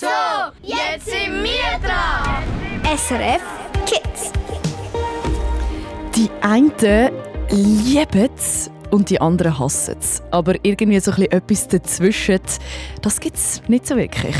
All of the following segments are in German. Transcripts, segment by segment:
So, jetzt sind wir dran. SRF Kids. Die einen lieben es und die anderen hassen es. Aber irgendwie so ein bisschen etwas dazwischen, das gibt es nicht so wirklich.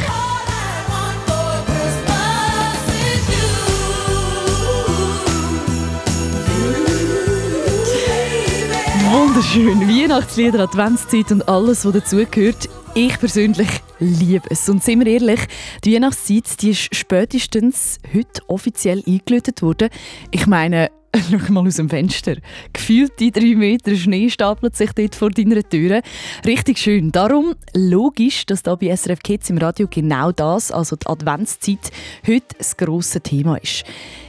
Wunderschön. Weihnachtslieder, Adventszeit und alles, was dazugehört. Ich persönlich liebe es. Und sind wir ehrlich, die Weihnachtszeit die ist spätestens heute offiziell eingeläutet worden. Ich meine, Schau mal aus dem Fenster. Gefühlte drei Meter Schnee stapelt sich dort vor deiner Tür. Richtig schön. Darum logisch, dass da bei SRF Kids im Radio genau das, also die Adventszeit, heute das grosse Thema ist.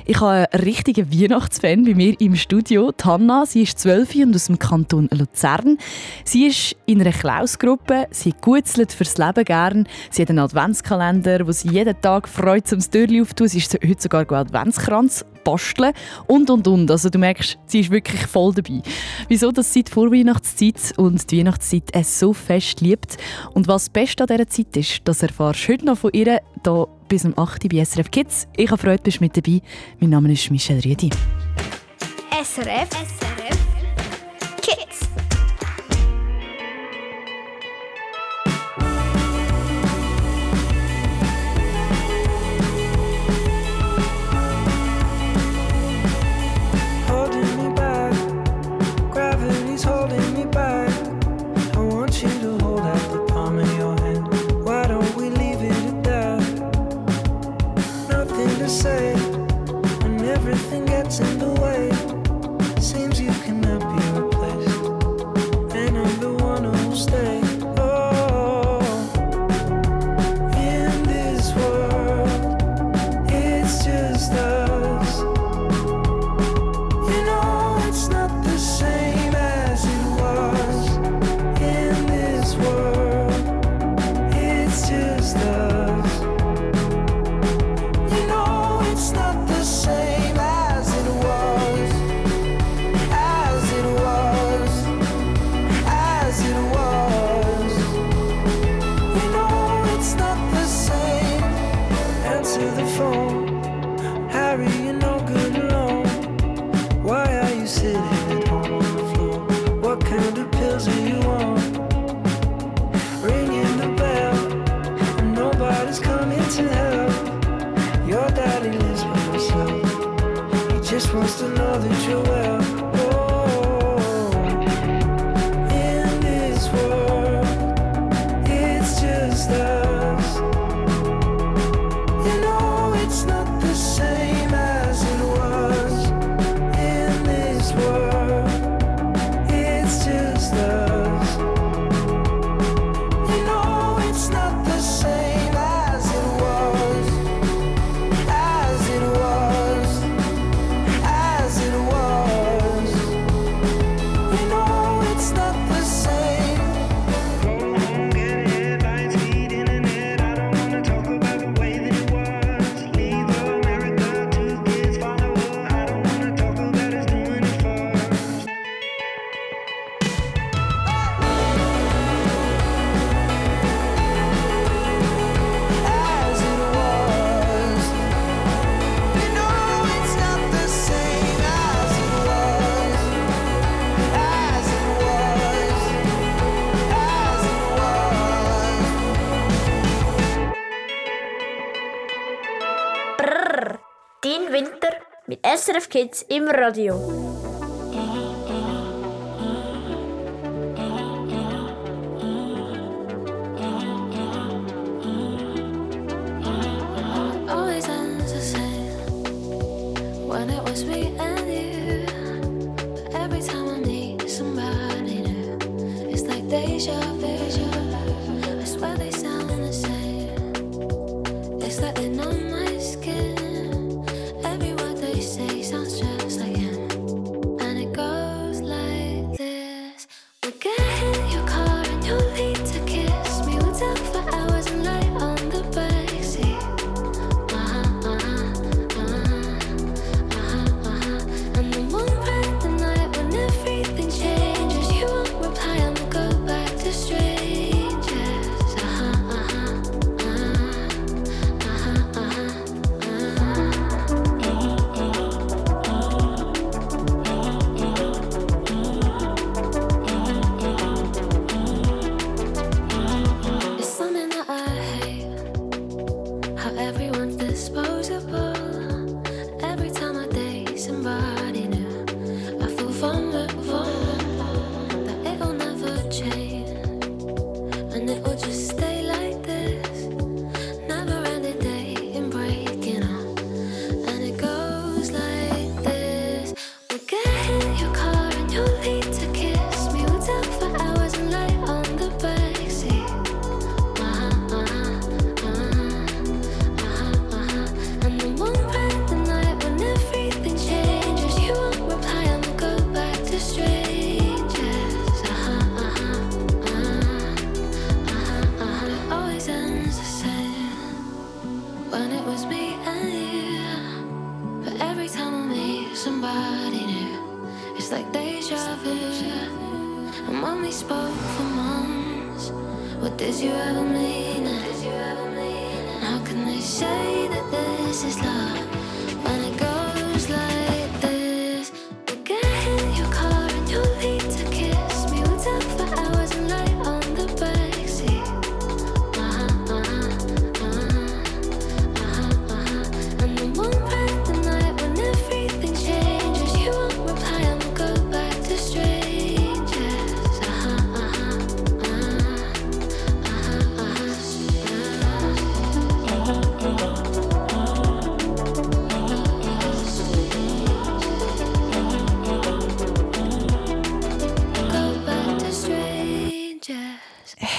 Ich habe einen richtigen Weihnachtsfan bei mir im Studio. Die Hanna, sie ist zwölf und aus dem Kanton Luzern. Sie ist in einer Klausgruppe, sie gutzelt fürs Leben gern. Sie hat einen Adventskalender, wo sie jeden Tag freut, zum Türchen aufzutun. Sie ist heute sogar Adventskranz basteln und und und. Also du merkst, sie ist wirklich voll dabei. Wieso das sie die Vorweihnachtszeit und die Weihnachtszeit es so fest liebt und was das Beste an dieser Zeit ist, das erfahrst du heute noch von ihr hier bis um 8 Uhr bei SRF Kids. Ich habe Freude, bist mit dabei. Mein Name ist Michelle Riedi. SRF. SRF. 12 Kids im Radio.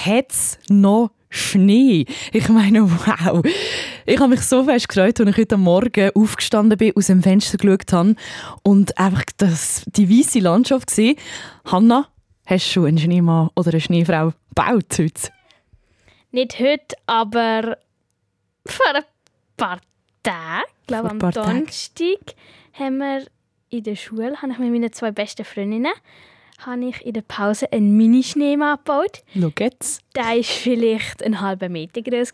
Hat's noch Schnee. Ich meine, wow. Ich habe mich so fest gefreut, als ich heute Morgen aufgestanden bin, aus dem Fenster geschaut habe und einfach das, die weiße Landschaft gesehen. Hanna, hast du schon einen Schneemann oder eine Schneefrau gebaut heute? Nicht heute, aber vor ein paar Tagen, ich glaube am Donnerstag, haben wir in der Schule, habe ich mit meinen zwei besten Freundinnen habe ich in der Pause einen Mini-Schneemann gebaut. Schau jetzt. Der war vielleicht einen halben Meter groß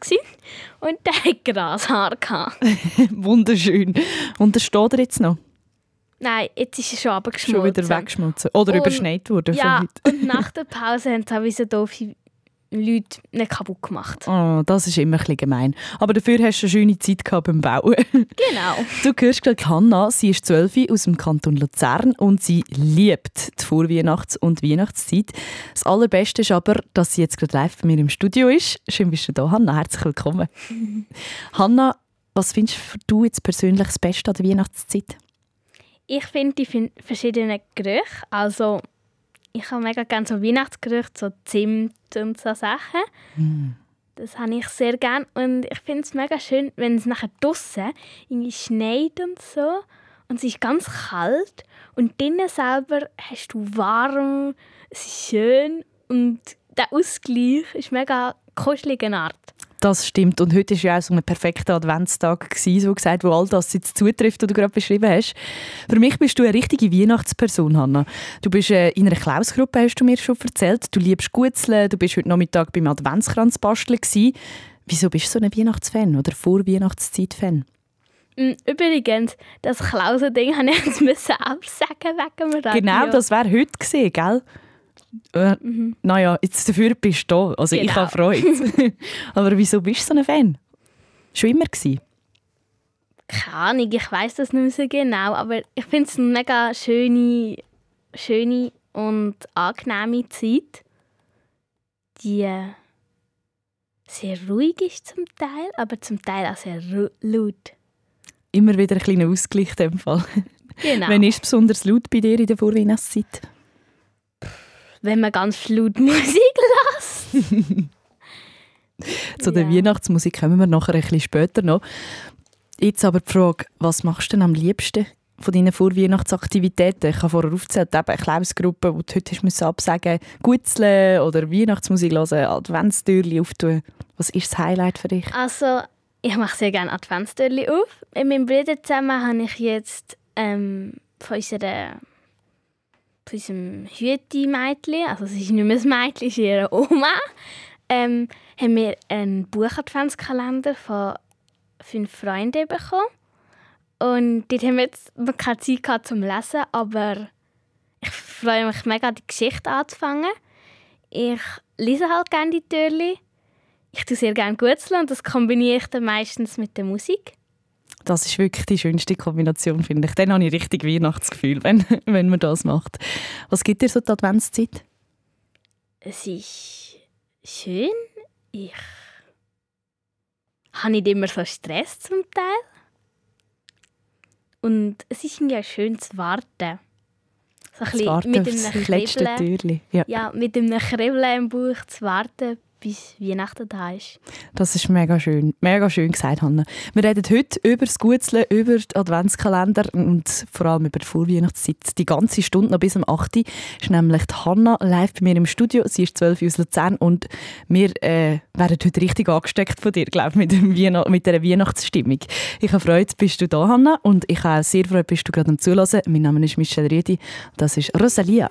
und der hatte Grashaar. Wunderschön. Und der steht er jetzt noch? Nein, jetzt ist er schon abgeschmolzen. Schon wieder weggeschmolzen. Oder und, überschneit worden ja, und nach der Pause haben sie so doofe Leute nicht kaputt gemacht. Oh, das ist immer ein gemein. Aber dafür hast du eine schöne Zeit gehabt beim Bauen. Genau. Du hörst gerade Hanna, sie ist 12 aus dem Kanton Luzern und sie liebt die Vorweihnachts- und Weihnachtszeit. Das Allerbeste ist aber, dass sie jetzt gerade live bei mir im Studio ist. Schön bist du da, Hanna. Herzlich willkommen. Hanna, was findest du jetzt persönlich das Beste an der Weihnachtszeit? Ich finde die verschiedenen Gerüche, also ich habe mega gerne so Weihnachtsgerüche, so Zimt und so Sachen. Mm. Das habe ich sehr gerne und ich finde es mega schön, wenn es nachher draußen irgendwie schneit und so und es ist ganz kalt und drinnen selber hast du warm, es ist schön und der Ausgleich ist mega kuschelige Art. Das stimmt. Und heute war ja auch so ein perfekter Adventstag, gewesen, so gesagt, wo all das jetzt zutrifft, was du gerade beschrieben hast. Für mich bist du eine richtige Weihnachtsperson, Hanna. Du bist äh, in einer Klausgruppe, hast du mir schon erzählt. Du liebst Gutzeln, du bist heute Nachmittag beim Adventskranz basteln. Wieso bist du so ein Weihnachtsfan oder Vorweihnachtszeit-Fan? Mm, übrigens, das Klausen-Ding habe ich jetzt selbst sagen wegen dem Radio. Genau, das wäre heute gesehen, gell? Äh, mhm. Naja, jetzt dafür bist du da. Also genau. ich habe Freude. Aber wieso bist du so ein Fan? Schon immer gewesen? Keine Ahnung, ich weiß das nicht so genau, aber ich finde es eine mega schöne, schöne und angenehme Zeit, die äh, sehr ruhig ist zum Teil, aber zum Teil auch sehr laut. Immer wieder ein kleiner Ausgleich in dem Fall. Genau. Wann ist es besonders laut bei dir in der Vorweihnachtszeit? Wenn man ganz laut Musik lässt. Zu der ja. Weihnachtsmusik kommen wir nachher ein bisschen später noch. Jetzt aber die Frage, was machst du denn am liebsten von deinen Vorweihnachtsaktivitäten? Ich habe vorher aufgezählt, eben eine Klausgruppe, die du heute hast absagen Gutzeln oder Weihnachtsmusik hören, Adventstürchen auftun. Was ist das Highlight für dich? Also, ich mache sehr gerne Adventstürchen auf. Mit meinem Bruder zusammen habe ich jetzt ähm, von unserer von unserem Hüti-Mädchen, also es ist nicht mehr ein Mädchen, es ist ihre Oma, ähm, haben wir einen Buch-Adventskalender von fünf Freunden bekommen. Und dort haben wir jetzt keine Zeit gehabt zum Lesen, aber ich freue mich mega, die Geschichte anzufangen. Ich lese halt gerne die Türchen. Ich tue sehr gerne Gutzeln und das kombiniere ich dann meistens mit der Musik. Das ist wirklich die schönste Kombination, finde ich. Dann habe ich richtig Weihnachtsgefühl, wenn, wenn man das macht. Was gibt dir so die Adventszeit? Es ist schön. Ich habe nicht immer so Stress zum Teil. Und es ist irgendwie schön zu warten. So ein bisschen mit einem Kribbeln. Ja. ja, mit einem Kribbeln im Bauch zu warten, bis Weihnachten da ist. Das ist mega schön. Mega schön gesagt, Hanna. Wir reden heute über das Gutzeln, über den Adventskalender und vor allem über die Vorweihnachtszeit. Die ganze Stunde noch bis um 8 Uhr ist nämlich die Hanna live bei mir im Studio. Sie ist 12 aus Luzern und wir äh, werden heute richtig angesteckt von dir, glaube ich, mit, dem mit dieser Weihnachtsstimmung. Ich habe Freude, bist du da, Hanna, und ich habe auch sehr Freude, bist du gerade am Zulassen. Mein Name ist Michelle Riedi, das ist Rosalia.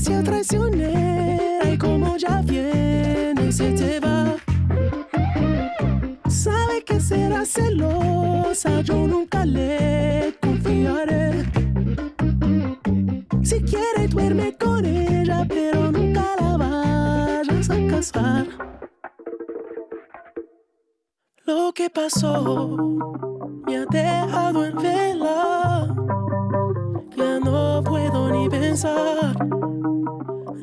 Es demasiado traicionera y como ya viene se te va. Sabe que será celosa, yo nunca le confiaré. Si quiere duerme con ella, pero nunca la vayas a casar. Lo que pasó me ha dejado en vela. Ya no puedo ni pensar.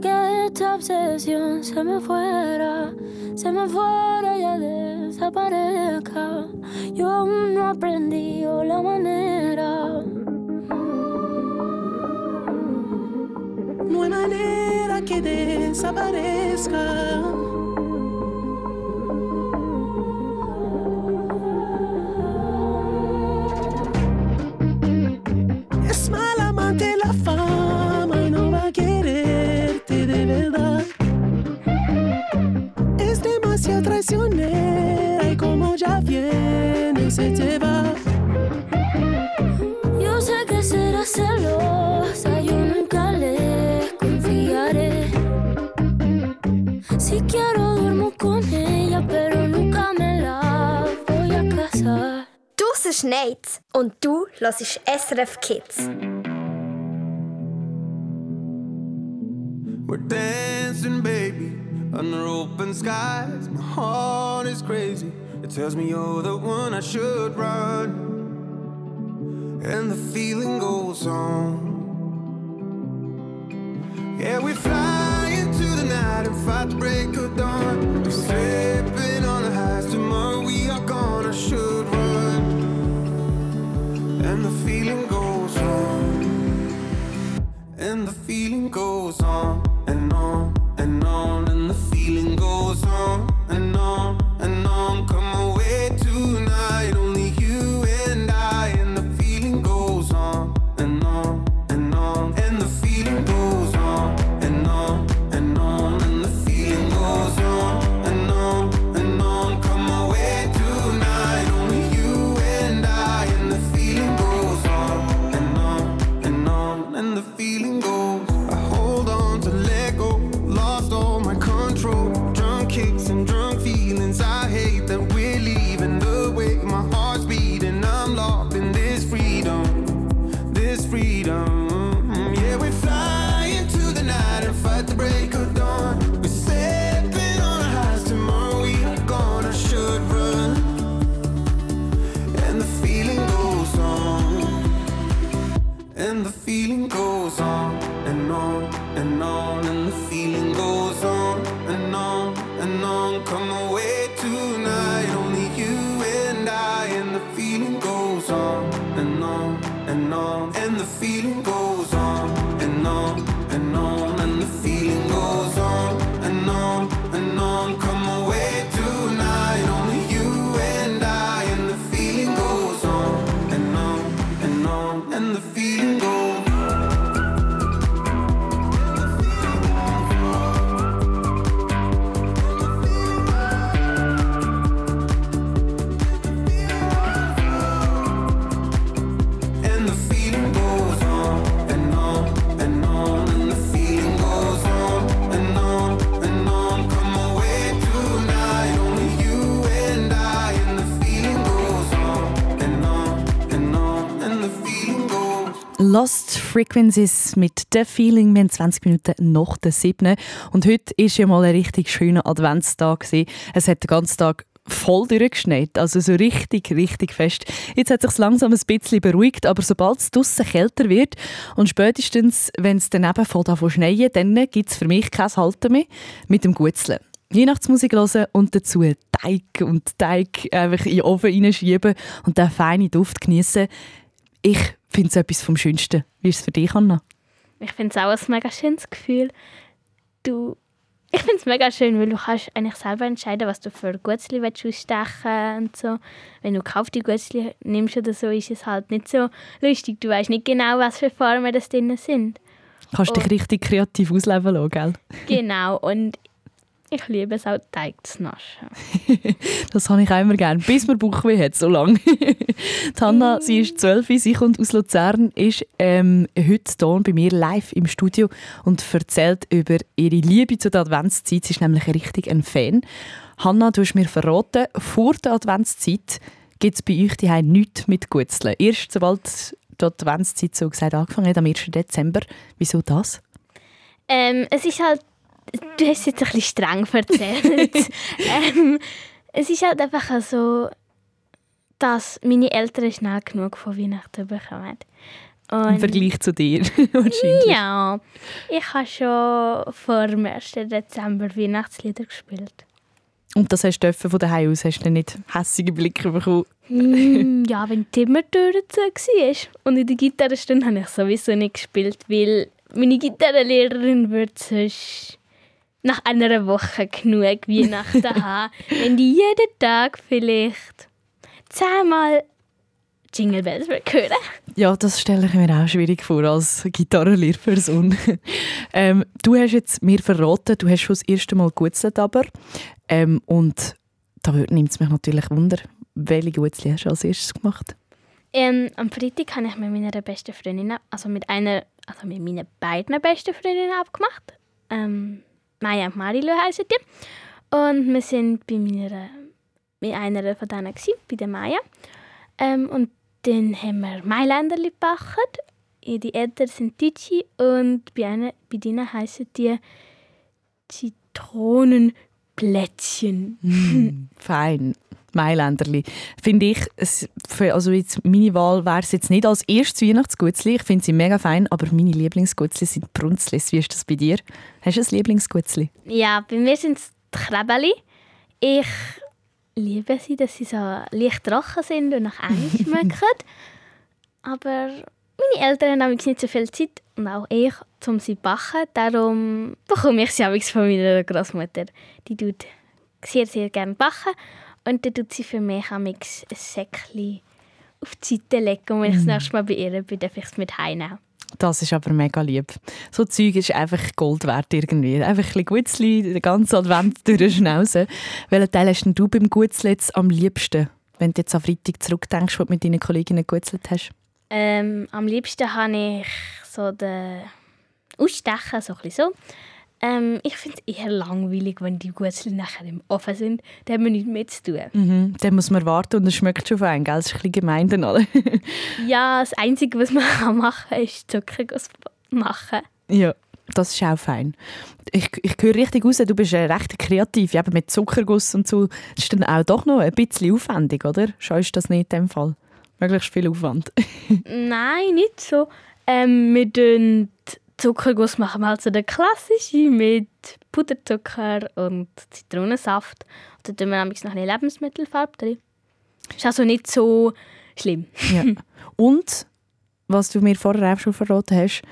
que esta obsesión se me fuera, se me fuera y ya desaparezca. Yo aún no aprendí la manera. No hay manera que desaparezca. Es mal amante la fama Draussen schneit und du hörst SRF Kids. We're dancing, baby, under open skies. My heart is crazy. It tells me you're the one I should run. And the feeling goes on. Yeah, we fly into the night and fight the break of dawn. We're slipping on the highs. Tomorrow we are gonna should run. And the feeling goes on. And the feeling goes on and on and on. And the freedom. Lost Frequencies mit The Feeling. Wir haben 20 Minuten nach der 7. Und heute war ja mal ein richtig schöner Adventstag. Es hat den ganzen Tag voll durchgeschneit, also so richtig, richtig fest. Jetzt hat sich langsam ein bisschen beruhigt, aber sobald es draussen kälter wird und spätestens, wenn es dann eben voll davon schneien, dann gibt es für mich kein Halten mehr mit dem Gutzeln. Weihnachtsmusik hören und dazu Teig und Teig einfach in den Ofen reinschieben und den feinen Duft genießen. Ich finde es etwas vom Schönsten. Wie ist es für dich, Anna? Ich finde es auch ein mega schönes Gefühl. Du, ich finde es mega schön, weil du kannst eigentlich selber entscheiden, was du für Gutzli ausstechen und so. Wenn du kaufte Gutzli nimmst oder so, ist es halt nicht so lustig. Du weißt nicht genau, was für Formen das drin sind. Kannst dich richtig kreativ ausleben lassen, gell? Genau, und ich liebe es auch, Teig zu naschen. das habe ich auch immer gerne, bis man Bauchweh hat, so lange. Hanna, sie ist zwölf, sie kommt aus Luzern, ist ähm, heute hier bei mir live im Studio und erzählt über ihre Liebe zur Adventszeit. Sie ist nämlich richtig ein Fan. Hanna, du hast mir verraten, vor der Adventszeit gibt es bei euch die nichts mit Gutzeln. Erst sobald die Adventszeit so gesagt angefangen hat, am 1. Dezember. Wieso das? Ähm, es ist halt du hast es jetzt ein bisschen streng erzählt. ähm, es ist halt einfach so, dass meine Eltern schnell genug von Weihnachten bekommen. Und Im Vergleich zu dir wahrscheinlich. Ja, ich habe schon vor dem 1. Dezember Weihnachtslieder gespielt. Und das hast du von daheim aus, hast du nicht hässige Blicke bekommen? Mm, ja, wenn die Zimmertür zu war. Und in der Gitarrenstunde habe ich sowieso nicht gespielt, weil meine Gitarrenlehrerin würde sonst nach einer Woche genug Weihnachten haben, wenn die jeden Tag vielleicht zehnmal Jingle Bells hören Ja, das stelle ich mir auch schwierig vor als Gitarrenlehrperson. ähm, du hast jetzt mir verraten, du hast schon das erste Mal gegutzelt, aber ähm, und da nimmt es mich natürlich wunder, welche Gutzli hast du als erstes gemacht? Ähm, am Freitag habe ich mit meiner besten Freundin, also mit einer, also mit meinen beiden besten Freundinnen abgemacht. Ähm, Maya und Marilu heißen die. Und wir sind bei, meiner, bei einer von denen, gewesen, bei der Maya. Ähm, und dann haben wir Mailänderli gebacken. Die Eltern sind Deutsche und bei, einer, bei denen heißen die Zitronenplätzchen. Mm, fein. Mailänderli. Finde ich, es, also jetzt meine Wahl wäre es jetzt nicht als erstes Weihnachtsgutzli. Ich finde sie mega fein, aber meine Lieblingsgutzli sind Brunzlis. Wie ist das bei dir? Hast du ein Lieblingsgutzli? Ja, bei mir sind es die Krebeli. Ich liebe sie, dass sie so leicht trocken sind und nach Englisch schmecken. aber meine Eltern haben nicht so viel Zeit und auch ich, um sie zu backen. Darum bekomme ich sie von meiner Großmutter. Die tut sehr, sehr gerne backen. Und dann tut sie für mich ein Säckchen auf die Seite legen. Und wenn ich das mhm. nächste Mal bei ihr bin, darf ich es mit heimnehmen. Das ist aber mega lieb. So Zeug ist einfach Gold wert irgendwie. Einfach ein bisschen Gutzli, den ganzen Advent durchschnauzen. Welchen Teil hast du beim Gutzli jetzt am liebsten, wenn du jetzt an Freitag zurückdenkst, was du mit deinen Kolleginnen gegutzelt hast? Ähm, am liebsten habe ich so den Ausstechen, so ein bisschen so. Ähm, ich finde es eher langweilig, wenn die Gutzli nachher im Ofen sind. Da haben wir nichts mehr zu tun. Mhm, dann muss man warten und es schmeckt schon fein, gell? Das ist ein bisschen gemein dann alle. ja, das Einzige, was man machen kann, ist Zuckerguss machen. Ja. Das ist auch fein. Ich, ich höre richtig raus, du bist äh, recht kreativ. Eben mit Zuckerguss und so. Das ist dann auch doch noch ein bisschen aufwendig, oder? Scheust das nicht in dem Fall? Möglichst viel Aufwand. Nein, nicht so. Ähm, wir tun Zuckerguss machen wir halt so den klassischen mit Puderzucker und Zitronensaft. Und dann tun wir nämlich noch eine Lebensmittelfarbe drin. Ist also nicht so schlimm. Ja. Und, was du mir vorher auch schon verraten hast,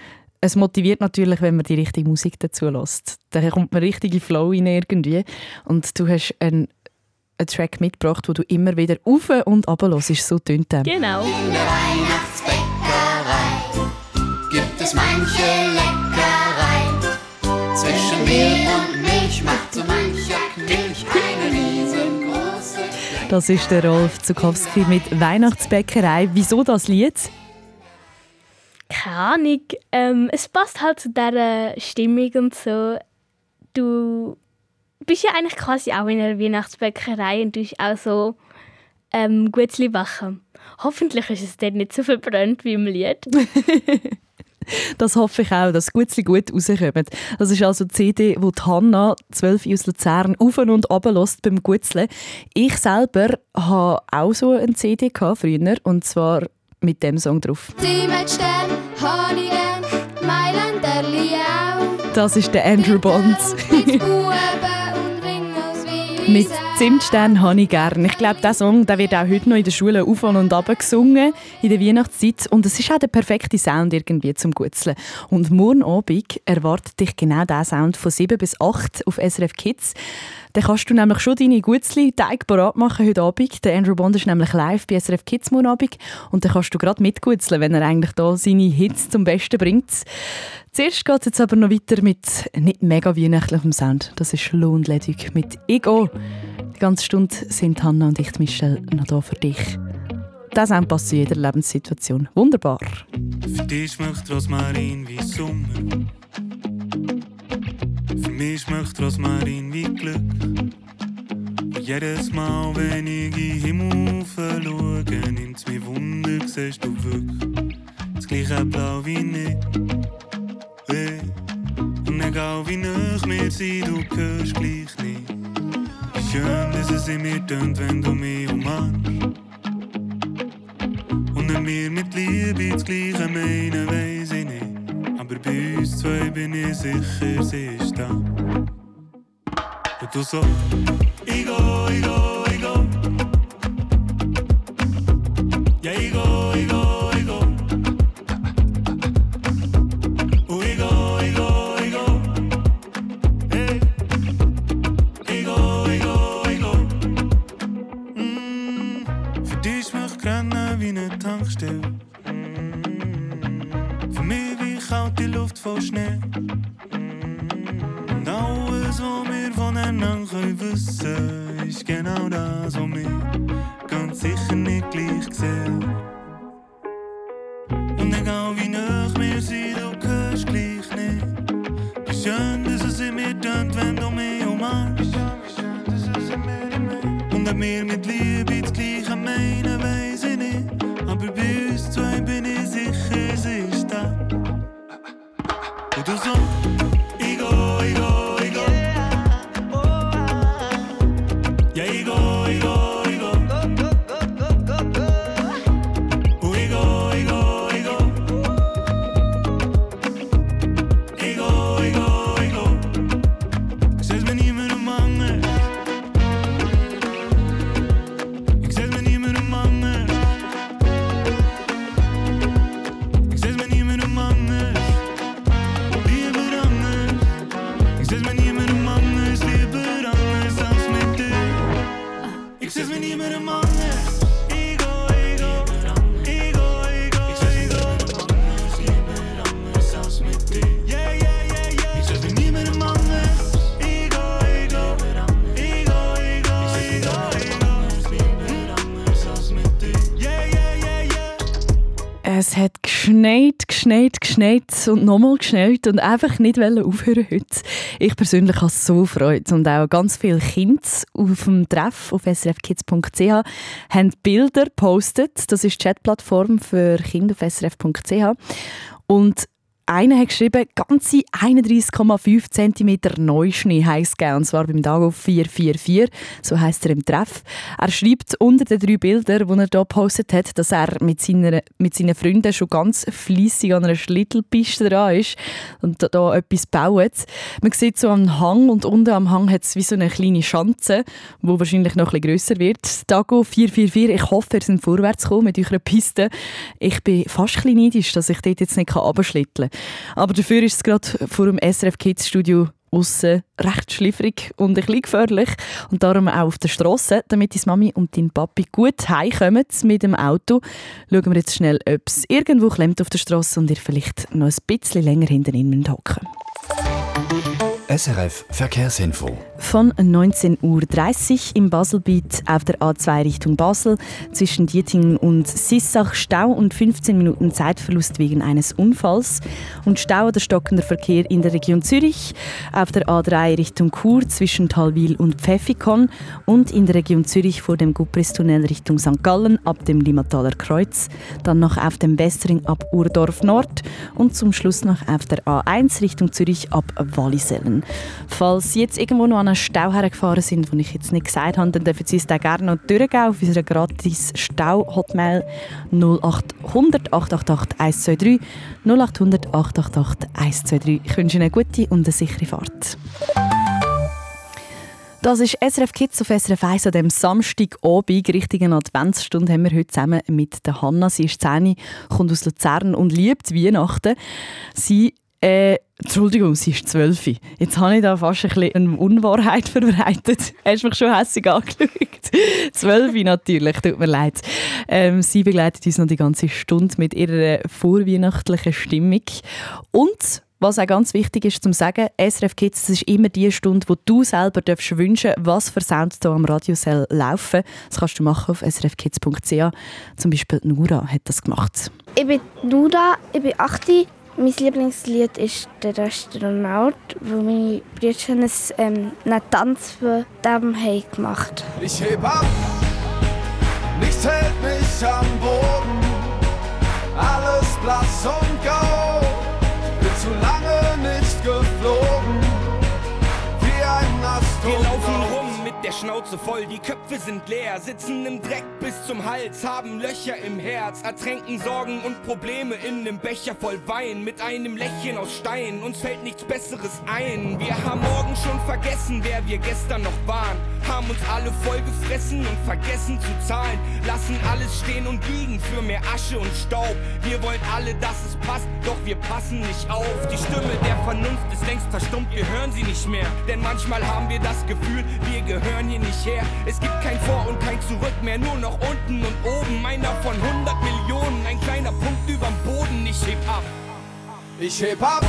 es motiviert natürlich, wenn man die richtige Musik dazu lässt. Da kommt man richtige Flow rein irgendwie. Und du hast einen, einen Track mitgebracht, wo du immer wieder auf und runter hörst. So tönt. Genau. In der Weihnachtsbäckerei gibt es manche zwischen Mehl und Milch macht so mancher Milch eine riesengroße Das ist der Rolf Zukowski mit Weihnachtsbäckerei. Wieso das Lied? Keine Ahnung. Ähm, es passt halt zu dieser Stimmung und so. Du bist ja eigentlich quasi auch in einer Weihnachtsbäckerei und du bist auch so ähm, Gutzli backen. hoffentlich ist es dort nicht so verbrannt wie im Lied. Das hoffe ich auch, dass Gutzli gut rauskommt. Das ist also die CD, die, die Hanna, 12 aus Luzern, auf und ab lässt beim Gutzle. Ich selber hatte auch so eine CD früher, und zwar mit dem Song drauf. Stern, Honigen, Mailänderli auch. Das ist der Andrew Bonds. Mit Zimtstern habe ich gern. Ich glaube, dieser Song der wird auch heute noch in der Schule auf und ab gesungen, in der Weihnachtszeit. Und es ist auch der perfekte Sound irgendwie zum Gutzeln. Und morgen Abend erwartet dich genau dieser Sound von 7 bis 8 auf SRF Kids. Dann kannst du nämlich schon deine Gutzli-Teig parat machen heute Abend. Der Andrew Bond ist nämlich live bei SRF Kids morgen Abend. Und dann kannst du gerade mitgutzeln, wenn er eigentlich da seine Hits zum Besten bringt. Zuerst geht es jetzt aber noch weiter mit nicht mega weihnachtlichem Sound. Das ist Lohnledig mit Ego. Ganze Stunde sind Hanna und ich, Michelle, noch da für dich. Das passt zu jeder Lebenssituation. Wunderbar. Für dich schmeckt Rosmarin wie Sommer. Für mich schmeckt Rosmarin wie Glück. Und jedes Mal, wenn ich in den Himmel schaue, nimmt's mir Wunder, siehst du wirklich das gleiche Blau wie ich. Hey. Und egal wie nah wir sind, du hörst gleich nicht. Schön, dass es in mir tönt, wenn du mich umarmst. Und wenn wir mit Liebe das Gleiche meinen, weiss ich nicht. Aber bei uns zwei bin ich sicher, sie ist da. Und du so, ich go, ich go, ich kalte Luft voll Schnee. Und alles, was wir voneinander können wissen, ist genau das, was wir ganz sicher nicht gleich sehen. Und egal wie nah wir sind, du hörst gleich nicht. Wie schön, dass es in mir tönt, wenn du mich umarmst. Und ob wir mit Liebe das Gleiche meinen, weiss ich nicht. Aber bei uns zwei geschneit, geschneit, und nochmal geschneit und einfach nicht aufhören heute. Ich persönlich habe so Freude und auch ganz viele Kinder auf dem Treff auf srfkids.ch haben Bilder gepostet. Das ist die Chatplattform für Kinder auf srf.ch und einer hat geschrieben, ganze 31,5 cm Neuschnee heisst es und zwar beim auf 444, so heisst er im Treff. Er schreibt unter den drei Bildern, die er hier gepostet hat, dass er mit, seiner, mit seinen Freunden schon ganz fleissig an einer Schlittelpiste dran ist und da, etwas baut. Man sieht so am Hang und unten am Hang hat es wie so eine kleine Schanze, die wahrscheinlich noch bisschen grösser wird. Dago 444, ich hoffe, ihr seid vorwärts gekommen mit eurer Piste. Ich bin fast ein bisschen neidisch, dass ich dort jetzt nicht runterschlitteln kann. Aber dafür ist es gerade vor dem SRF Kids Studio aussen recht schliffrig und ein bisschen gefährlich. Und darum auch auf der Straße, damit deine Mami und dein Papi gut heimkommen mit dem Auto. Schauen wir jetzt schnell, ob es irgendwo klemmt auf der Straße und ihr vielleicht noch ein bisschen länger hinten in hocken SRF Verkehrsinfo. Von 19.30 Uhr im Baselbiet auf der A2 Richtung Basel zwischen Dietingen und Sissach Stau und 15 Minuten Zeitverlust wegen eines Unfalls und Stau oder stockender Verkehr in der Region Zürich auf der A3 Richtung Chur zwischen Talwil und Pfäffikon und in der Region Zürich vor dem Gubristunnel Richtung St. Gallen ab dem Limmataler Kreuz, dann noch auf dem Westring ab Urdorf Nord und zum Schluss noch auf der A1 Richtung Zürich ab Wallisellen. Falls jetzt irgendwo noch an einen Stau hergefahren sind, den ich jetzt nicht gesagt habe, dann dürfen Sie es gerne noch durchgehen auf unserer gratis Stau-Hotmail 0800 888 123 0800 888 123. Ich wünsche Ihnen eine gute und eine sichere Fahrt. Das ist SRF Kids auf SRF 1 an dem Samstagabend, richtigen Adventsstunde, haben wir heute zusammen mit der Hanna. Sie ist 10, kommt aus Luzern und liebt Weihnachten. Sie äh, Entschuldigung, sie ist zwölf. Jetzt habe ich da fast ein eine Unwahrheit verbreitet. Hast mich schon hässlich angeschaut. Zwölf natürlich, tut mir leid. Ähm, sie begleitet uns noch die ganze Stunde mit ihrer vorweihnachtlichen Stimmung. Und was auch ganz wichtig ist zu sagen, SRF Kids, das ist immer die Stunde, wo du selber darfst wünschen was für Sounds da am Radio soll laufen. Das kannst du machen auf srfkids.ch. Zum Beispiel Nura hat das gemacht. Ich bin Nura, ich bin 8. Mein Lieblingslied ist «Der Astronaut», wo meine Brüder einen, ähm, einen Tanz für dem haben gemacht Ich heb ab, nichts hält mich am Boden. Alles blass und grau, bin zu lange der Schnauze voll, die Köpfe sind leer, sitzen im Dreck bis zum Hals, haben Löcher im Herz, ertränken Sorgen und Probleme in einem Becher voll Wein, mit einem Lächeln aus Stein, uns fällt nichts Besseres ein. Wir haben morgen schon vergessen, wer wir gestern noch waren, haben uns alle voll gefressen und vergessen zu zahlen, lassen alles stehen und liegen für mehr Asche und Staub. Wir wollen alle, dass es passt, doch wir passen nicht auf. Die Stimme der Vernunft ist längst verstummt, wir hören sie nicht mehr, denn manchmal haben wir das Gefühl, wir gehören hier nicht her. Es gibt kein Vor und kein Zurück mehr, nur noch unten und oben. Einer von 100 Millionen, ein kleiner Punkt überm Boden. Ich heb ab. Ich heb ab,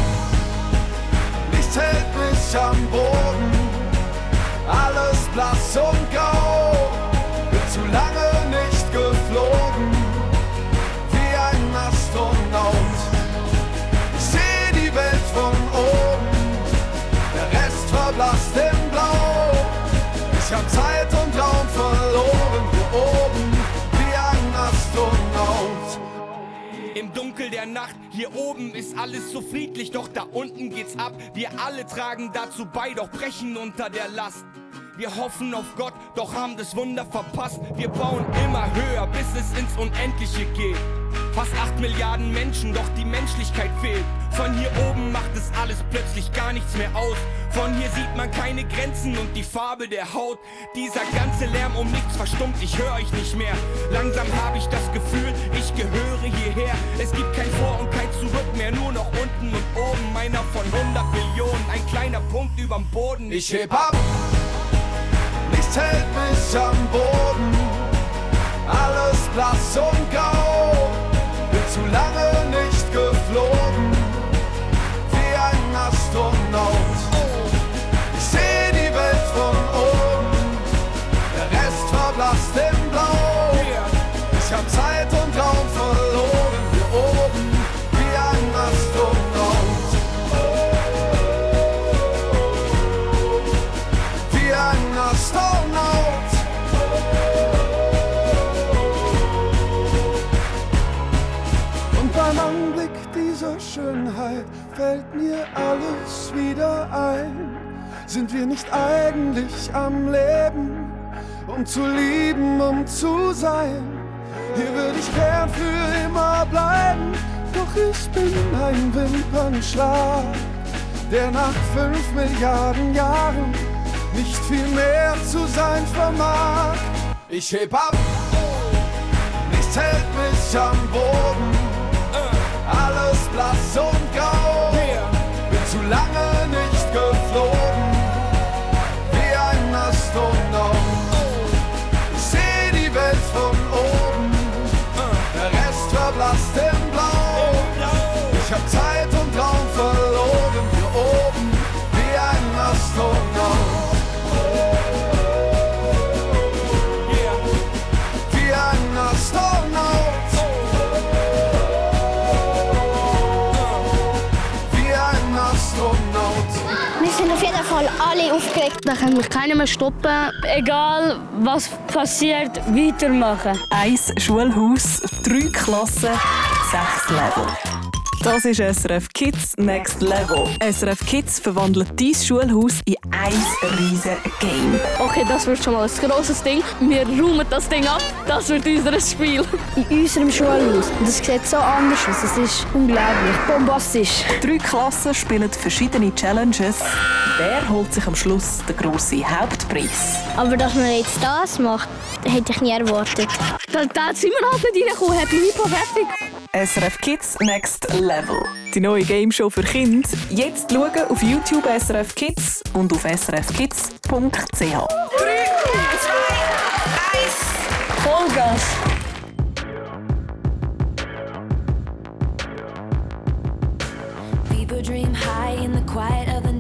nichts hält mich am Boden. Alles blass und grau, bin zu lange Nacht, hier oben ist alles so friedlich, doch da unten geht's ab. Wir alle tragen dazu bei, doch brechen unter der Last. Wir hoffen auf Gott, doch haben das Wunder verpasst. Wir bauen immer höher, bis es ins Unendliche geht. Fast 8 Milliarden Menschen, doch die Menschlichkeit fehlt. Von hier oben macht es alles plötzlich gar nichts mehr aus. Von hier sieht man keine Grenzen und die Farbe der Haut. Dieser ganze Lärm um nichts verstummt, ich höre euch nicht mehr. Langsam habe ich das Gefühl, ich gehöre hierher. Es gibt kein Vor und kein Zurück mehr, nur noch unten und oben. Meiner von 100 Millionen, ein kleiner Punkt überm Boden. Ich heb ab, nichts hält mich am Boden. Alles blass und grau, bin zu lange nicht geflogen. Wie ein Astronaut. Ein. Sind wir nicht eigentlich am Leben, um zu lieben, um zu sein? Hier würde ich gern für immer bleiben, doch ich bin ein Wimpernschlag, der nach fünf Milliarden Jahren nicht viel mehr zu sein vermag. Ich heb ab, nichts hält mich am Boden. Alles blass und grau, bin zu lange nicht geflogen. Wie Fall alle aufgeregt. Da kann mich keiner mehr stoppen. Egal was passiert, weitermachen. Eins Schulhaus, drei Klassen, sechs Level. Das ist SRF Kids Next Level. SRF Kids verwandelt dein Schulhaus in ein riesiges Game. Okay, das wird schon mal ein grosses Ding. Wir räumen das Ding ab. Das wird unser Spiel. In unserem Schulhaus. Und es sieht so anders aus. Es ist unglaublich bombastisch. Drei Klassen spielen verschiedene Challenges. Wer holt sich am Schluss den grossen Hauptpreis? Aber dass man jetzt das macht, hätte ich nie erwartet. Da, da sind wir halt nicht reingekommen. Happy Hippo fertig. SRF Kids Next Level. Die neue Gameshow für Kinder. Jetzt schauen auf YouTube SRF Kids und auf srfkids.ch. 3, 2, 1. Vollgas. People dream high in the quiet of the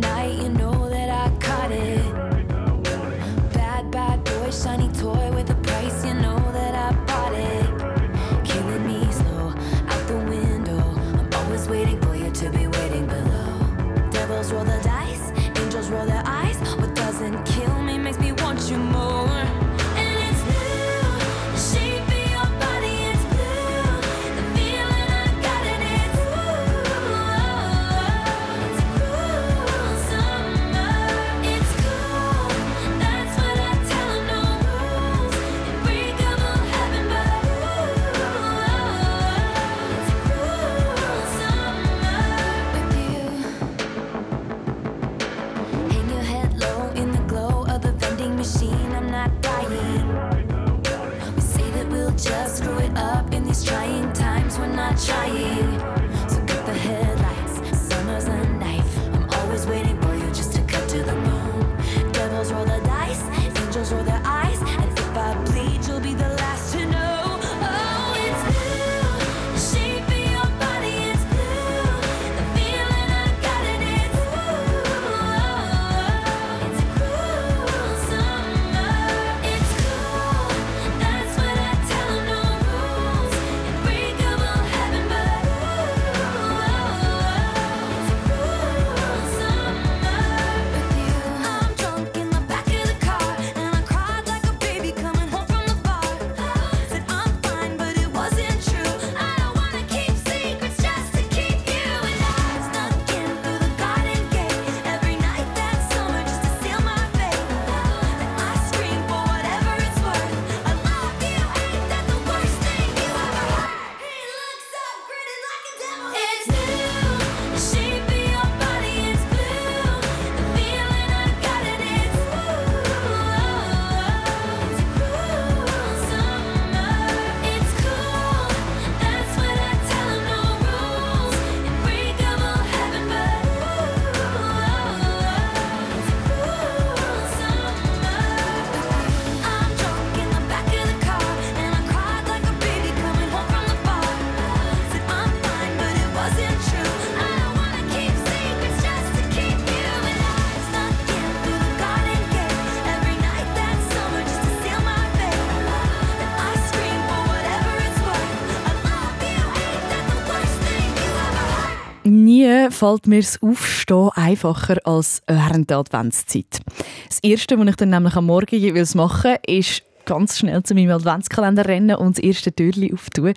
fällt mir das Aufstehen einfacher als während der Adventszeit. Das Erste, was ich dann nämlich am Morgen jeweils mache, ist ganz schnell zu meinem Adventskalender rennen und das erste Türchen auftun.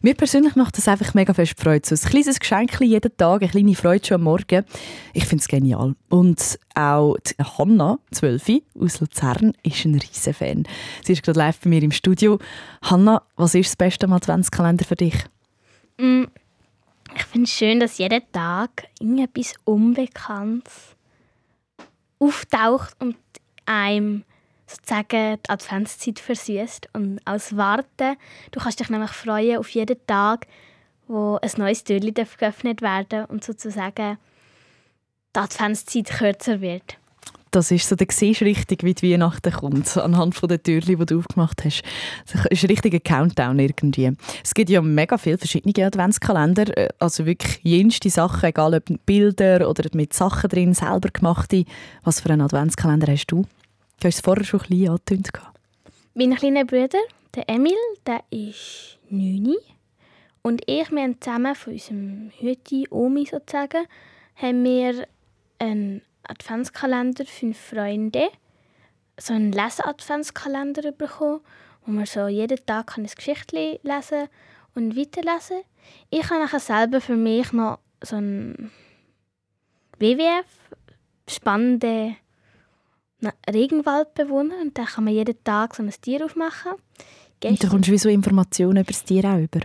Mir persönlich macht das einfach mega fest Freude. So ein kleines Geschenk jeden Tag, eine kleine Freude schon am Morgen. Ich finde es genial. Und auch die Hanna, 12 aus Luzern, ist ein riesen Fan. Sie ist gerade live bei mir im Studio. Hanna, was ist das Beste am Adventskalender für dich? Mm, Ich finde es schön, dass jeden Tag irgendetwas Unbekanntes auftaucht und einem sozusagen die Adventszeit versüßt. Und als Warten, du kannst dich nämlich freuen auf jeden Tag, wo ein neues Türchen geöffnet werden und sozusagen die Adventszeit kürzer wird. Das ist so, da siehst richtig, wie die Weihnachten kommt, anhand von den Türchen, die du aufgemacht hast. Es ist ein richtiger Countdown irgendwie. Es gibt ja mega viele verschiedene Adventskalender, äh, also wirklich jenste Sachen, egal ob Bilder oder mit Sachen drin, selber gemachte. Was für einen Adventskalender hast du? Du hast es vorher schon ein bisschen angetönt. Mein kleiner Bruder, der Emil, der ist 9. Und ich, wir haben zusammen von unserem Hütti, Omi sozusagen, haben wir einen Adventskalender «Fünf Freunde», so einen Lese-Adventskalender bekommen, wo man so jeden Tag kann ein Geschichtchen lesen und weiterlesen Ich habe nachher selber für mich noch so ein WWF, spannende Regenwaldbewohner und da kann man jeden Tag so ein Tier aufmachen. Und da kommst du wie so Informationen über das Tier auch über.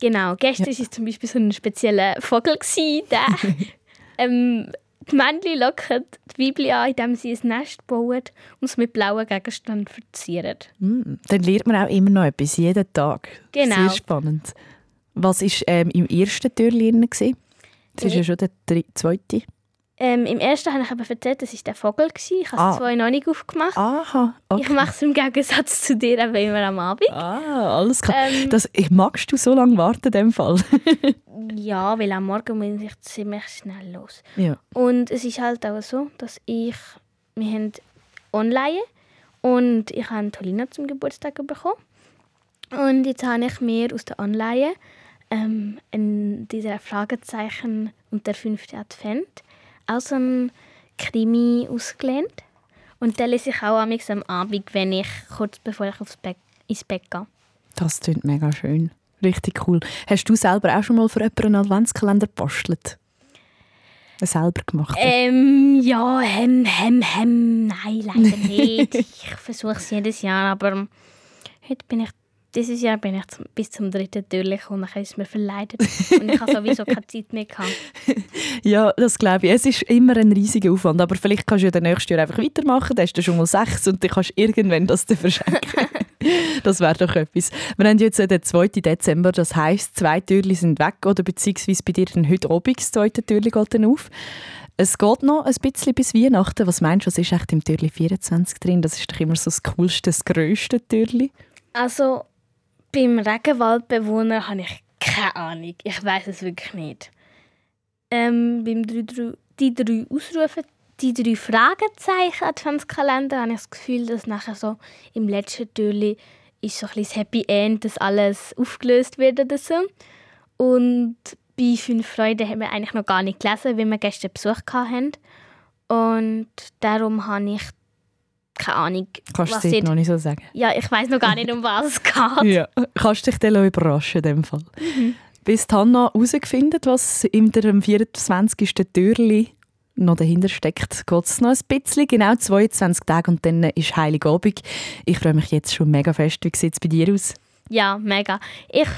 Genau, gestern war es zum Beispiel so ein spezieller Vogel, gewesen, der ähm, die Männchen locken die Weibchen an, indem sie ein Nest bauen und es mit blauen Gegenständen verzieren. Mm, Dann lernt man auch immer noch etwas, jeden Tag. Genau. Sehr spannend. Was war ähm, im ersten gewesen? Das ist ja schon der zweite. Ähm, Im ersten habe ich aber erzählt, das war der Vogel. Gewesen. Ich habe Ah. zwei noch nicht aufgemacht. Aha, okay. Ich mache es im Gegensatz zu dir aber immer am Abend. Ah, alles klar. Ähm, das, ich magst du so lange warten in dem Fall? Ja, weil am Morgen muss ich ziemlich schnell los. ja. Und es ist halt auch so, dass ich, wir haben online und ich habe Tolina zum Geburtstag bekommen. Und jetzt habe ich mir aus der Online ähm, in dieser Fragezeichen und der fünfte Advent auch so ein Krimi ausgelehnt. Und den lese ich auch am am Abend, wenn ich kurz bevor ich aufs Bett, ins Bett gehe. Das klingt mega schön. Richtig cool. Hast du selber auch schon mal für jemanden einen Adventskalender gebastelt? Selber gemacht? Ähm, ja, hem, hem, hem, nein, leider nicht. ich versuche es jedes Jahr, aber heute bin ich, dieses Jahr bin ich zum, bis zum dritten durch und dann ist es mir verleidet. Und ich habe sowieso keine Zeit mehr gehabt. Ja, das glaube ich. Es ist immer ein riesiger Aufwand, aber vielleicht kannst du ja dann nächstes Jahr einfach weitermachen. Dann hast du schon mal sechs und dann kannst du irgendwann das dann verschenken. das wäre doch etwas. Wir haben jetzt den 2. Dezember, das heisst, zwei Türchen sind weg oder beziehungsweise bei dir dann heute Abend das zweite Türchen geht dann auf. Es geht noch ein bisschen bis Weihnachten. Was meinst du, was ist echt im Türchen 24 drin? Das ist doch immer so das coolste, das grösste Türchen. Also, beim Regenwaldbewohner habe ich keine Ahnung. Ich weiß es wirklich nicht. Ähm, beim drei, drei, die drei Ausrufe, die drei Fragezeichen Adventskalender habe ich das Gefühl, dass nachher so im letzten Türli ist so ein das Happy End, dass alles aufgelöst wird oder so. Und bei «Fünf Freunde» haben wir eigentlich noch gar nicht gelesen, weil wir gestern Besuch hatten. Und darum habe ich keine Ahnung, Kannst du dort- noch nicht so sagen? Ja, ich weiß noch gar nicht, um was es geht. Ja, kannst dich dann überraschen in dem Fall. Mhm. Bis Hanna herausgefunden was in dem 24. Türli noch dahinter steckt, geht es noch ein bisschen, genau 22 Tage und dann ist Heiligabend. Ich freue mich jetzt schon mega fest. Wie sieht es bei dir aus? Ja, mega. Ich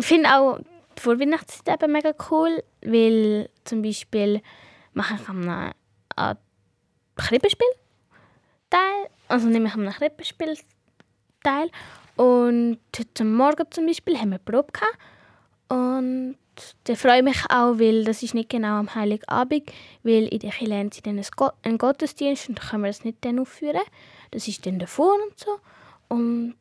finde auch die Vorweihnachtszeit eben mega cool, weil zum Beispiel mache ich am einem Krippenspiel teil, also nehme ich einem Krippenspiel teil und heute Morgen zum Beispiel haben wir Probe gehabt und da freue ich mich auch, weil das ist nicht genau am Heiligabend, weil in der Kirche haben sie dann einen Gottesdienst und da können wir das nicht dann aufführen. Das ist dann davor und so. Und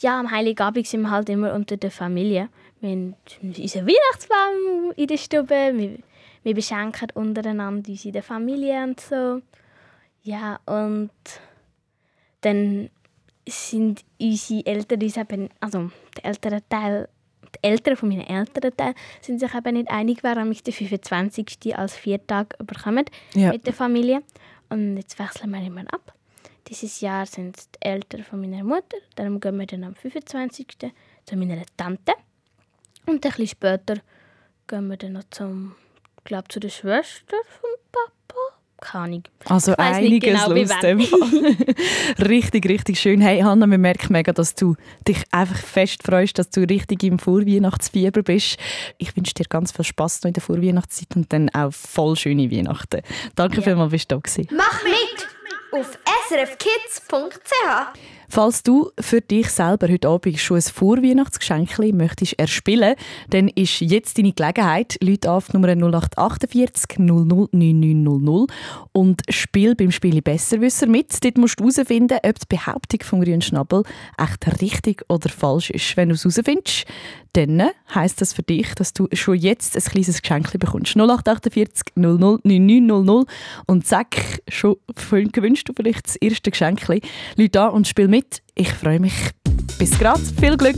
ja, am Heiligabend sind wir halt immer unter der Familie. Wir haben unseren Weihnachtsbaum in der Stube, wir, wir beschenken untereinander uns in der Familie und so. Ja, und dann sind unsere Eltern uns eben, also der ältere Teil, die Eltern von meinen älteren Teil sind sich eben nicht einig, wer am den 25. als Viertag überkommt Ja. mit der Familie. Und jetzt wechseln wir immer ab. Dieses Jahr sind es die Eltern von meiner Mutter, darum gehen wir dann am 25. zu meiner Tante. Und ein bisschen später gehen wir dann noch zum, glaube zu der Schwester von Papa. Keine Ahnung. Also Ich weiss nicht einiges genau, los dem richtig, richtig schön. Hey Hanna, man merkt mega, dass du dich einfach fest freust, dass du richtig im Vorweihnachtsfieber bist. Ich wünsche dir ganz viel Spaß noch in der Vorweihnachtszeit und dann auch voll schöne Weihnachten. Danke vielmals, bist du da gewesen. Mach mit auf srfkids.ch. Falls du für dich selber heute Abend schon ein Vorweihnachtsgeschenk möchtest erspielen, dann ist jetzt deine Gelegenheit. Leute auf Nummer 0848 00 9900 und spiel beim Spiel Besserwisser mit. Dort musst du herausfinden, ob die Behauptung vom grünen Schnabel echt richtig oder falsch ist. Wenn du es herausfindest, dann heisst das für dich, dass du schon jetzt ein kleines Geschenk bekommst. 0848 00 9900 und sag, schon gewünscht du vielleicht das erste Geschenk. Leute an und spiel mit. Ich freue mich. Bis grad. Viel Glück.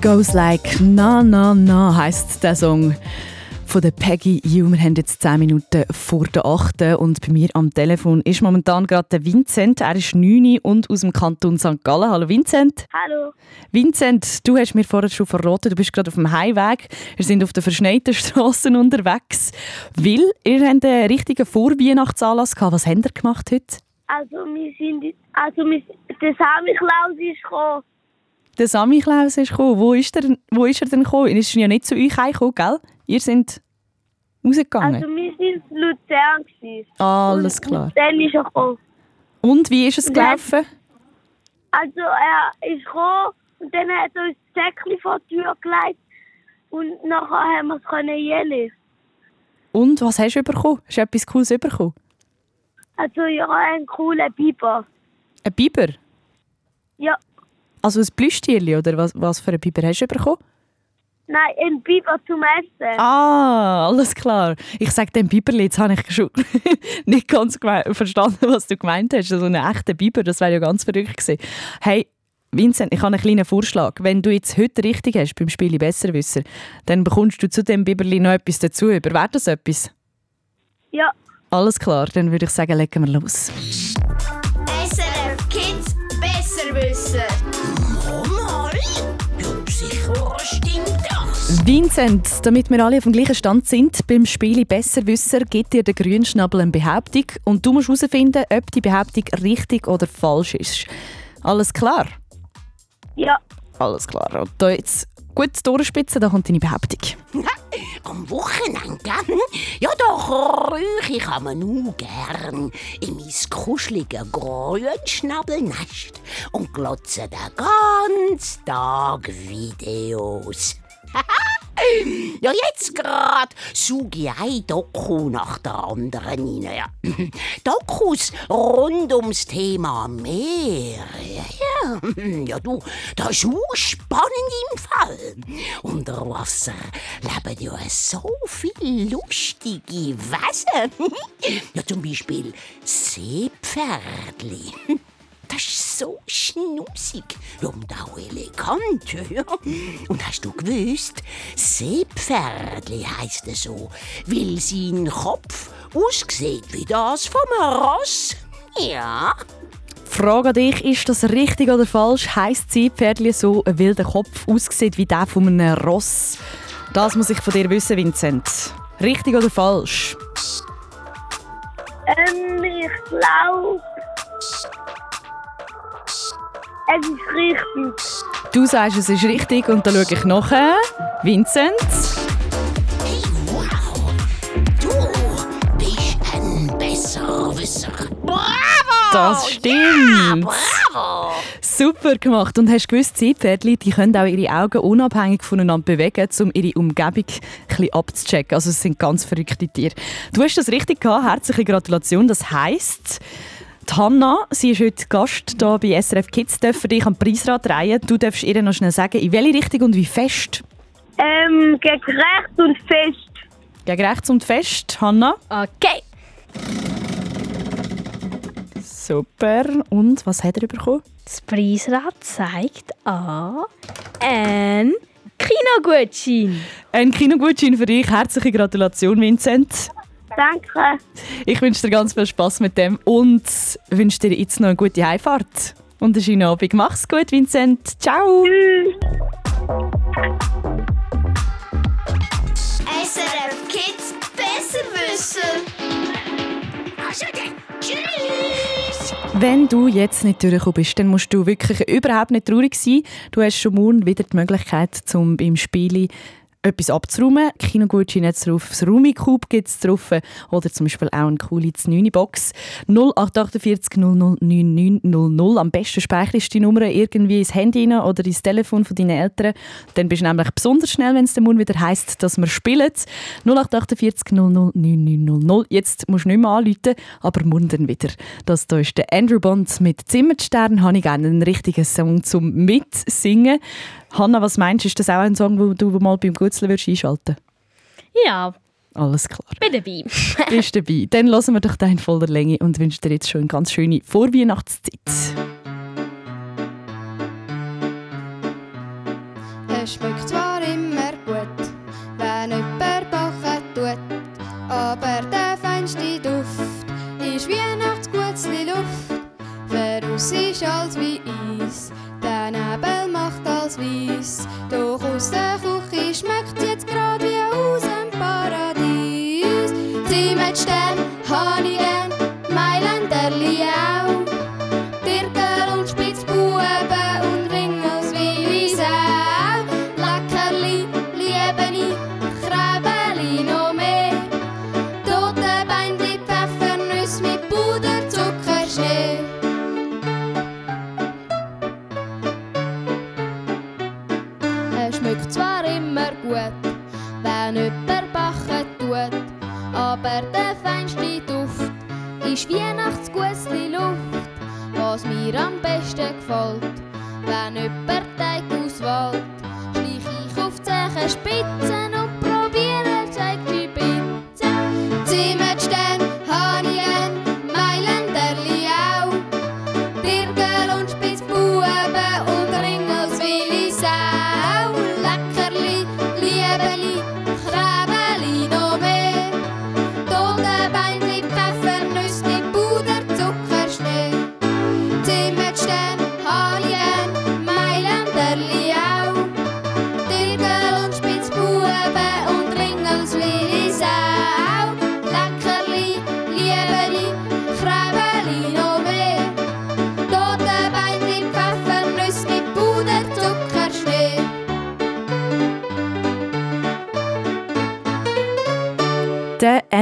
It Goes Like Na Na Na heisst der Song von der Peggy Yu. Wir haben jetzt 10 Minuten vor der 8. und bei mir am Telefon ist momentan gerade der Vincent. Er ist 9 und aus dem Kanton St. Gallen. Hallo Vincent. Hallo. Vincent, du hast mir vorher schon verraten, du bist gerade auf dem Heimweg. Wir sind auf den verschneiten Straßen unterwegs. Weil ihr habt einen richtigen Vorweihnachtsanlass gehabt. Was habt ihr gemacht heute? Also wir sind, also wir, der Sammy Klaus ist gekommen. Der Sammy Klaus ist gekommen. Wo ist er, wo ist er denn gekommen? Er ist ja nicht zu euch gekommen, gell? Ihr seid rausgegangen. Also wir sind in Luzern gewesen. Alles klar. Und dann ist er gekommen. Und wie ist es gelaufen? Also er ist gekommen und dann hat er uns das Säckchen vor die Tür gelegt und nachher haben wir es können jellen. Und was hast du bekommen? Hast du etwas Cooles bekommen? Also ja, einen coolen Biber. Ein Biber? Ja, Also ein Plüschtierli oder was, was für ein Biber hast du bekommen? nein, ein Biber zum Essen. Ah, alles klar. Ich sage dem Biberli, jetzt habe ich schon nicht ganz verstanden, was du gemeint hast. So einen echten Biber, das wäre ja ganz verrückt gewesen. Hey, Vincent, ich habe einen kleinen Vorschlag. Wenn du jetzt heute richtig hast beim Spiel Besserwisser, dann bekommst du zu dem Biberli noch etwas dazu. Über wäre das etwas? Ja. Alles klar, dann würde ich sagen, legen wir los. Wissen. Mal, ja, sicher stimmt das. Vincent, damit wir alle auf dem gleichen Stand sind, beim Spiel Besserwisser gibt dir der Grünschnabel eine Behauptung und du musst herausfinden, ob die Behauptung richtig oder falsch ist. Alles klar? Ja. Alles klar. Und da jetzt gut durchspitzen, da kommt deine Behauptung. Am Wochenende, ja, da krieche ich aber nur gern in mein kuschelige Grünschnabelnest und glotze den ganzen Tag Videos. ja, jetzt grad suche ich ein Doku nach der anderen rein. Dokus rund ums Thema Meer. Ja, ja. ja du, das ist auch spannend im Fall. Unter Wasser leben ja so viele lustige Wesen. ja, zum Beispiel Seepferdli. Das ist so schnusig und auch elegant. Ja. Und hast du gewusst, Seepferdli heisst es so, weil sein Kopf aussieht wie das vom Ross. Ja. Frage an dich, ist das richtig oder falsch? Heißt Seepferdli so, weil der Kopf aussieht wie der von einem Ross? Das muss ich von dir wissen, Vincent. Richtig oder falsch? Ähm, ich glaube, es ist richtig. Du sagst, es ist richtig und dann schaue ich nachher. Vincent? Bist ein Besserwisser. Bravo! Das stimmt. Bravo! Super gemacht. Und hast du gewusst, Seepferdli, die können auch ihre Augen unabhängig voneinander bewegen, um ihre Umgebung ein bisschen abzuchecken. Also es sind ganz verrückte Tiere. Du hast das richtig gehabt. Herzliche Gratulation. Das heisst, die Hanna, sie ist heute Gast hier bei SRF Kids, darf für dich am Preisrad drehen. Du darfst ihr noch schnell sagen, in welche Richtung und wie fest? Ähm, gegen rechts und fest. Gegen rechts und fest, Hanna. Okay. Super. Und was hat er bekommen? Das Preisrad zeigt an ein Kinogutschein. Ein Kinogutschein für dich. Herzliche Gratulation, Vincent. Danke. Ich wünsche dir ganz viel Spaß mit dem und wünsche dir jetzt noch eine gute Heimfahrt. Und einen schönen Abend. Mach's gut, Vincent. Ciao. SRF Kids Besserwisser. Tschüss. Wenn du jetzt nicht durchgekommen bist, dann musst du wirklich überhaupt nicht traurig sein. Du hast schon morgen wieder die Möglichkeit, zum beim Spielen etwas abzuräumen. Kinogutschein hat es drauf, das Rumikub gibt es drauf oder zum Beispiel auch eine coole 9 Box 0848 00 9900. Am besten speicherst du die Nummer irgendwie ins Handy oder ins Telefon von deinen Eltern. Dann bist du nämlich besonders schnell, wenn es dann morgen wieder heisst, dass wir spielen. 0848 00 9900. Jetzt musst du nicht mehr anrufen, aber dann wieder. Das hier ist der Andrew Bond mit Zimmerstern. Habe ich gerne einen richtigen Song zum Mitsingen. Hanna, was meinst du? Ist das auch ein Song, den du mal beim würdest einschalten Ja, Alles klar. bin dabei. Bist dabei. Dann hören wir doch den in voller Länge und wünschen dir jetzt schon eine ganz schöne Vorweihnachtszeit. Es schmeckt zwar immer gut, wenn jemand backen tut, aber der feinste Duft ist Weihnachtsgutzli Luft. Voraus ist alles wie am besten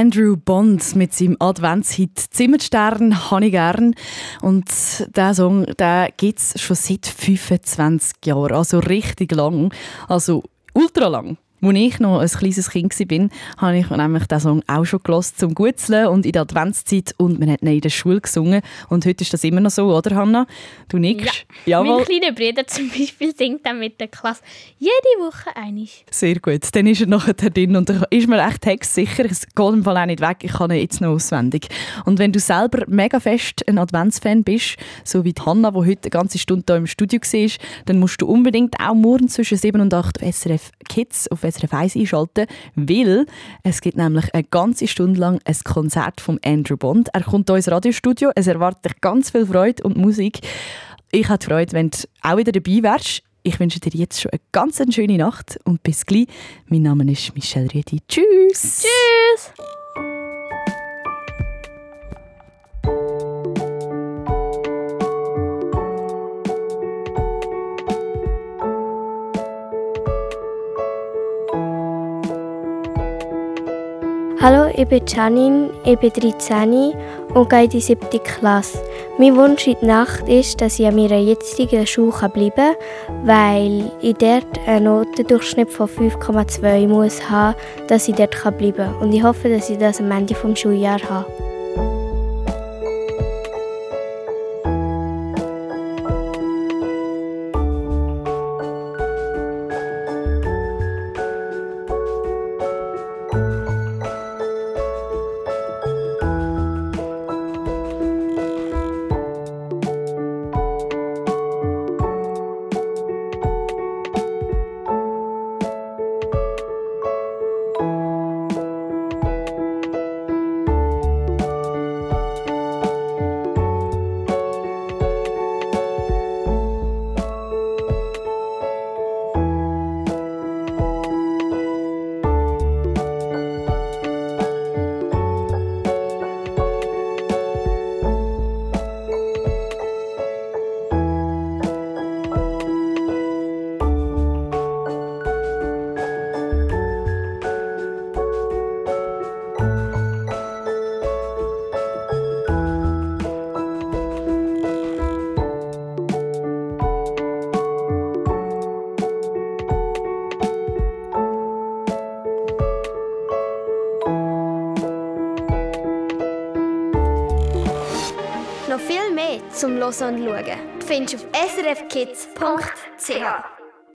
Andrew Bond mit seinem Adventshit «Zimmerstern» habe ich gern. Und diesen Song gibt es schon seit 25 Jahren, also richtig lang, also ultra lang. Als ich noch ein kleines Kind war, habe ich nämlich diesen Song auch schon gehört zum Gutzeln und in der Adventszeit und man hat ihn in der Schule gesungen. Und heute ist das immer noch so, oder Hanna? Du nickst? Ja. Jawohl. Mein kleiner Bruder zum Beispiel singt dann mit der Klasse jede Woche einig. Sehr gut. Dann ist er nachher drin und er ist mir echt hexsicher. Es geht im Fall auch nicht weg. Ich kann ihn jetzt noch auswendig. Und wenn du selber mega fest ein Adventsfan bist, so wie die Hanna, die heute eine ganze Stunde hier im Studio war, dann musst du unbedingt auch morgen zwischen 7 und 8 auf SRF Kids auf SRF 1 einschalten, weil es gibt nämlich eine ganze Stunde lang ein Konzert von Andrew Bond. Er kommt ins Radiostudio. Es erwartet dich ganz viel Freude und Musik. Ich hätte Freude, wenn du auch wieder dabei wärst. Ich wünsche dir jetzt schon eine ganz schöne Nacht und bis gleich. Mein Name ist Michelle Riedi. Tschüss! Tschüss! Hallo, ich bin Janine, ich bin 13 und gehe in die siebte Klasse. Mein Wunsch in der Nacht ist, dass ich an meiner jetzigen Schule bleiben kann, weil ich dort einen Notendurchschnitt von 5,2 muss haben, dass ich dort bleiben kann. Und ich hoffe, dass ich das am Ende des Schuljahres habe. Noch